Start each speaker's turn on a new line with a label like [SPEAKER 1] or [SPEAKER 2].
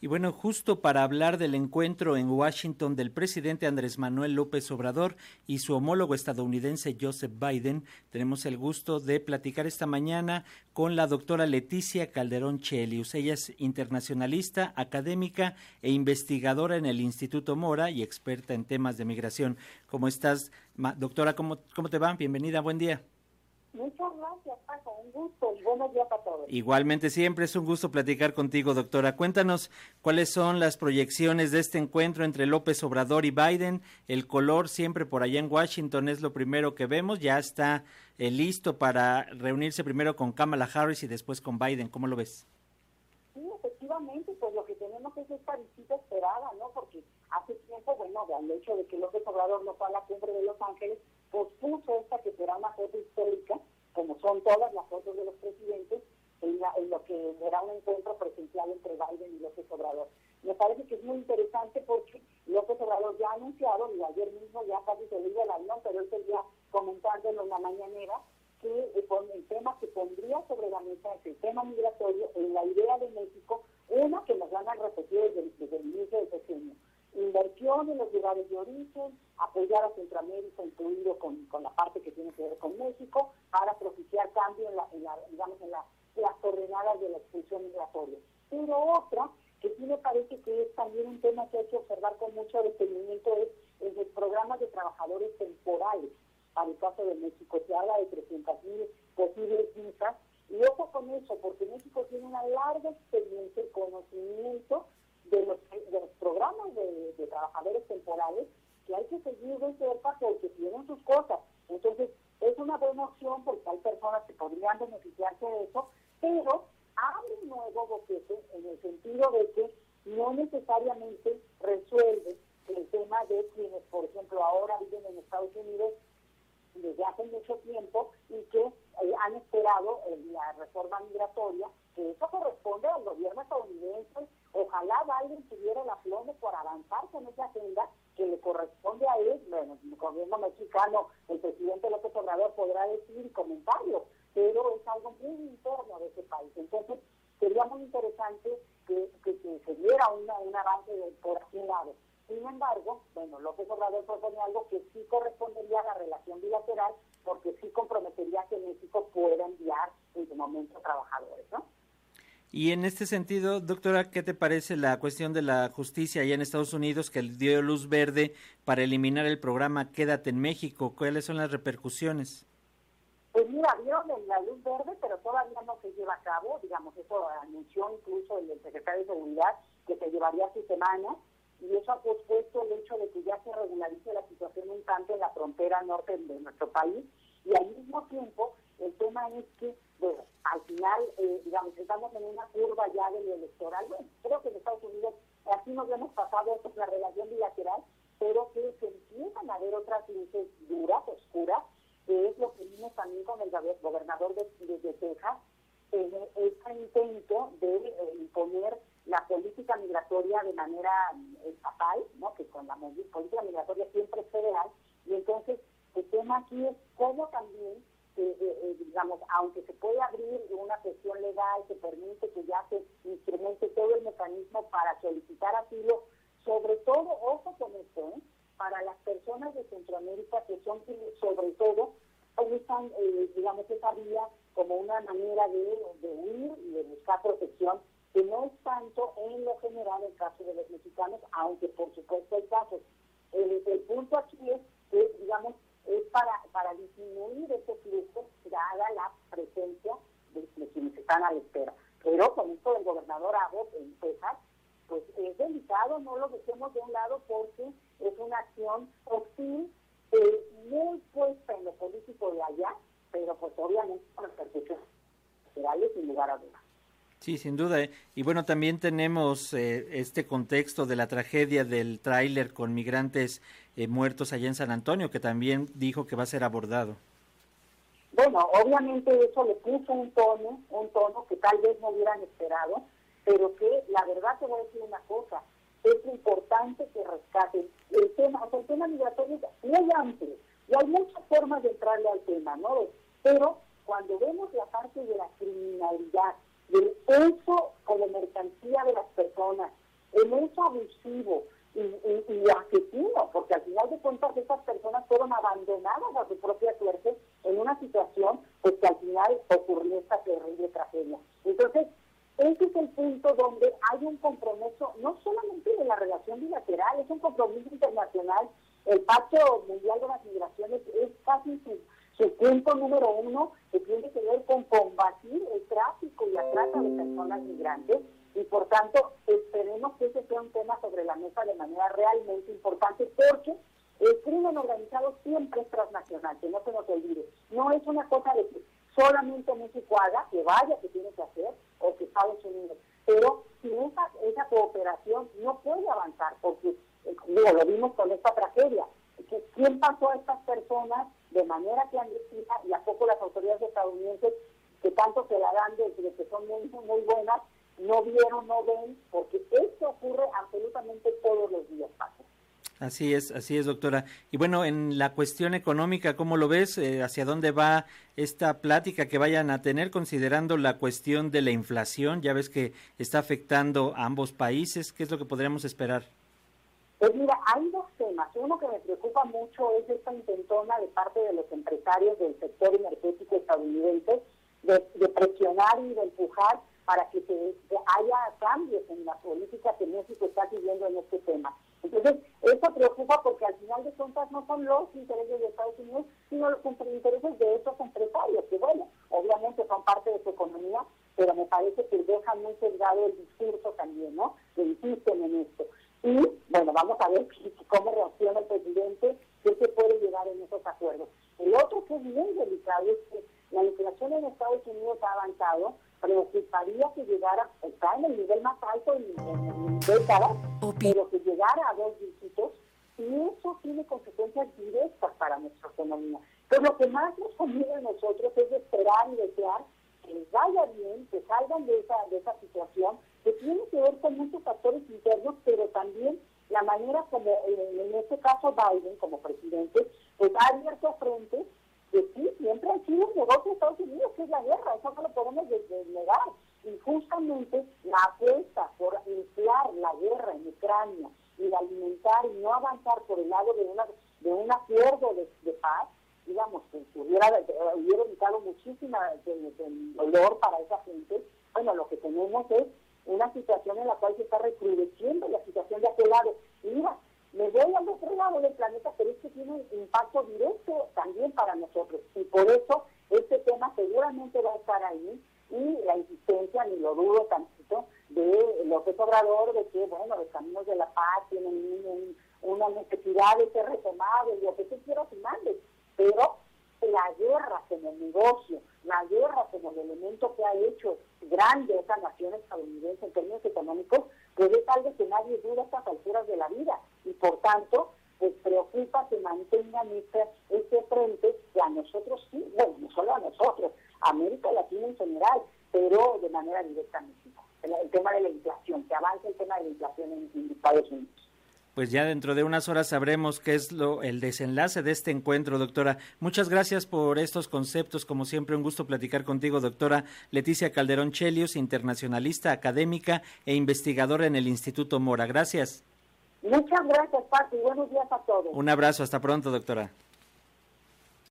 [SPEAKER 1] Y bueno, justo para hablar del encuentro en Washington del presidente Andrés Manuel López Obrador y su homólogo estadounidense Joseph Biden, tenemos el gusto de platicar esta mañana con la doctora Leticia Calderón Chelius. Ella es internacionalista, académica e investigadora en el Instituto Mora y experta en temas de migración. ¿Cómo estás, doctora? ¿Cómo, cómo te va? Bienvenida, buen día.
[SPEAKER 2] Muchas gracias, Paco. Un gusto y buenos días a todos.
[SPEAKER 1] Igualmente, siempre es un gusto platicar contigo, doctora. Cuéntanos cuáles son las proyecciones de este encuentro entre López Obrador y Biden. El color siempre por allá en Washington es lo primero que vemos. Ya está eh, listo para reunirse primero con Kamala Harris y después con Biden. ¿Cómo lo ves?
[SPEAKER 2] Sí, efectivamente, pues lo que tenemos es esta visita esperada, ¿no? Porque hace tiempo, bueno, el hecho de que López Obrador no fue a la cumbre de Los Ángeles, comentándolo en la mañanera, que eh, el tema que pondría sobre la mesa es el tema migratorio en la idea de México, una que nos van a repetir desde, desde el inicio del sexenio inversión en los lugares de origen, apoyar a Centroamérica, incluido con, con, la parte que tiene que ver con México, para propiciar cambio en, la, en, la, digamos, en, la, las coordenadas de la expulsión migratoria. Pero otra, que sí me parece que es también un tema que hay que observar con mucho detenimiento, es el de programas de trabajadores temporales. Para el caso de México se habla de 300.000 y ojo con eso, porque México tiene una larga experiencia y conocimiento de los, de los programas de, trabajadores temporales que hay que seguir de cerca porque tienen sus cosas. Entonces, es una buena opción porque hay personas que podrían beneficiarse de eso, pero abre un nuevo boquete en el sentido de que no necesariamente resuelve el tema de quienes, por ejemplo, ahora viven en Estados Unidos desde hace mucho tiempo y que eh, han esperado eh, la reforma migratoria, que eso corresponde al gobierno estadounidense Ojalá Biden tuviera la plomo por avanzar con esa agenda que le corresponde a él. Bueno, el gobierno mexicano, el presidente López Obrador podrá decir comentarios, pero es algo muy interno de ese país. Entonces, sería muy interesante que, se diera un avance por aquel lado. Sin embargo, bueno, López Obrador propone algo que sí correspondería a la relación bilateral, porque sí comprometería que México pueda enviar en su momento trabajadores, ¿no?
[SPEAKER 1] Y en este sentido, doctora, ¿qué te parece la cuestión de la justicia allá en Estados Unidos que dio luz verde para eliminar el programa Quédate en México? ¿Cuáles son las repercusiones?
[SPEAKER 2] Pues mira, dieron la luz verde, pero todavía no se lleva a cabo. Digamos, eso anunció incluso el secretario de Seguridad que se llevaría su semana y eso ha pospuesto el hecho de que ya se regularice la situación un tanto en la frontera norte de nuestro país y al mismo tiempo el tema es que al final, eh, digamos, estamos en una curva ya del electoral. Bueno, creo que en Estados Unidos así nos hemos pasado la relación bilateral, pero que se empiezan a ver otras luces duras, oscuras, que es lo que vimos también con el gobernador de, Texas, en este intento de eh, imponer la política migratoria de manera eh, estatal, ¿no? que con la política migratoria siempre es federal, y entonces el tema aquí es cómo también eh, eh, digamos, aunque se puede abrir una cuestión legal que permite que ya se instrumente todo el mecanismo para solicitar asilo, sobre todo, ojo con esto, ¿eh? para las personas de Centroamérica que son sobre todo usan, digamos, esa vía como una manera de, huir y de buscar protección, no es tanto en lo general el caso de los mexicanos, aunque por supuesto hay casos. El, punto aquí es que, digamos, es para, para disminuir ese flujo, dada la presencia de, quienes están espera. Pero con esto del gobernador Abbott en Texas, pues es delicado, no lo dejemos de un lado porque es una acción hostil, eh, muy puesta en lo político de allá, pero pues obviamente con las persecuciones federales sin lugar a dudas.
[SPEAKER 1] Sí, sin duda. ¿eh? Y bueno, también tenemos eh, este contexto de la tragedia del tráiler con migrantes eh, muertos allá en San Antonio, que también dijo que va a ser abordado.
[SPEAKER 2] Bueno, obviamente eso le puso un tono, un tono que tal vez no hubieran esperado, pero que la verdad te voy a decir una cosa, es importante que rescaten el tema, o sea, el tema migratorio es muy amplio y hay muchas formas de entrarle al tema, ¿no? Pero cuando vemos la parte de la criminalidad, del uso como mercancía de las personas, el uso abusivo y, y, asesino, porque al final de cuentas esas personas fueron abandonadas a su propia suerte en una situación pues que al final ocurrió esta terrible tragedia. Entonces, ese es el punto donde hay un compromiso, no solamente de la relación bilateral, es un compromiso internacional. El Pacto Mundial de las Migraciones es casi su, su punto número uno que tiene que ver con combatir el tráfico y la trata de personas migrantes y por tanto esperemos que ese sea un tema sobre la mesa de manera realmente importante porque el crimen organizado siempre es transnacional, que no se nos olvide. No es una cosa de que solamente México haga, que vaya, que tiene que hacer, o que Estados Unidos. Pero sin esa, esa cooperación no puede avanzar, porque, eh, digo, lo vimos con esta tragedia. Que, ¿Quién pasó a estas personas de manera clandestina y a poco las autoridades estadounidenses que tanto se la dan de, que son muy, muy buenas, no vieron, no ven, porque esto ocurre absolutamente todos los días, Paco.
[SPEAKER 1] Así es, así es, doctora. Y bueno, en la cuestión económica, ¿cómo lo ves? Eh, ¿Hacia dónde va esta plática que vayan a tener considerando la cuestión de la inflación? Ya ves que está afectando a ambos países. ¿Qué es lo que podríamos esperar?
[SPEAKER 2] Pues mira, hay dos temas. Uno que me preocupa mucho es esta intentona de parte de los empresarios del sector energético estadounidense de, presionar y de empujar para que, se, haya cambios en la política que México está siguiendo en este tema. Entonces, eso preocupa porque al final de cuentas no son los intereses de Estados Unidos, sino los intereses de estos empresarios, que bueno, obviamente son parte de su economía, pero me parece que dejan muy sesgado el discurso también, ¿no? Que insisten en esto. Y bueno, vamos a ver cómo reacciona el presidente, qué se puede llegar en esos acuerdos. El otro que es bien delicado es que la inflación en Estados Unidos ha avanzado, preocuparía que llegara, está en el nivel más alto en, en décadas, pero que llegara a dos dígitos, y eso tiene consecuencias directas para nuestra economía. Pero lo que más nos conviene a nosotros es esperar y desear que les vaya bien, que salgan de esa, de esa situación, que tiene que ver con muchos factores internos, pero también la manera como, eh, en este caso Biden, como presidente, pues ha abierto frentes que sí, siempre ha sido un negocio de Estados Unidos, que es la guerra, eso no lo podemos negar. Y justamente la apuesta por inflar la guerra en Ucrania y de alimentar y no avanzar por el lado de una de un acuerdo de, paz, digamos, que hubiera, hubiera evitado muchísima dolor para esa gente, bueno, lo que tenemos es una situación en la cual se está recrudeciendo la situación de aquel lado. Y mira, me voy al otro lado del planeta, pero es que tiene un impacto directo también para nosotros. Y por eso este tema seguramente va a estar ahí y la insistencia, ni lo dudo tantito, de López Obrador de que, bueno, los caminos de la paz tienen una necesidad de ser retomados, lo que tú quieras y pero la guerra como negocio, la guerra como el elemento que ha hecho grande esa nación estadounidense en términos económicos, pues es algo que nadie duda a estas alturas de la vida y por tanto pues preocupa que mantengan este, este frente que a nosotros sí, bueno, no solo a nosotros, a América Latina en general, pero de manera directa México. El, tema de la inflación, que avance el tema de la inflación en Estados Unidos
[SPEAKER 1] pues ya dentro de unas horas sabremos qué es lo el desenlace de este encuentro, doctora. Muchas gracias por estos conceptos, como siempre un gusto platicar contigo, doctora Leticia Calderón Chelios, internacionalista, académica e investigadora en el Instituto Mora. Gracias.
[SPEAKER 2] Muchas gracias, Pati. Buenos días a todos.
[SPEAKER 1] Un abrazo, hasta pronto, doctora.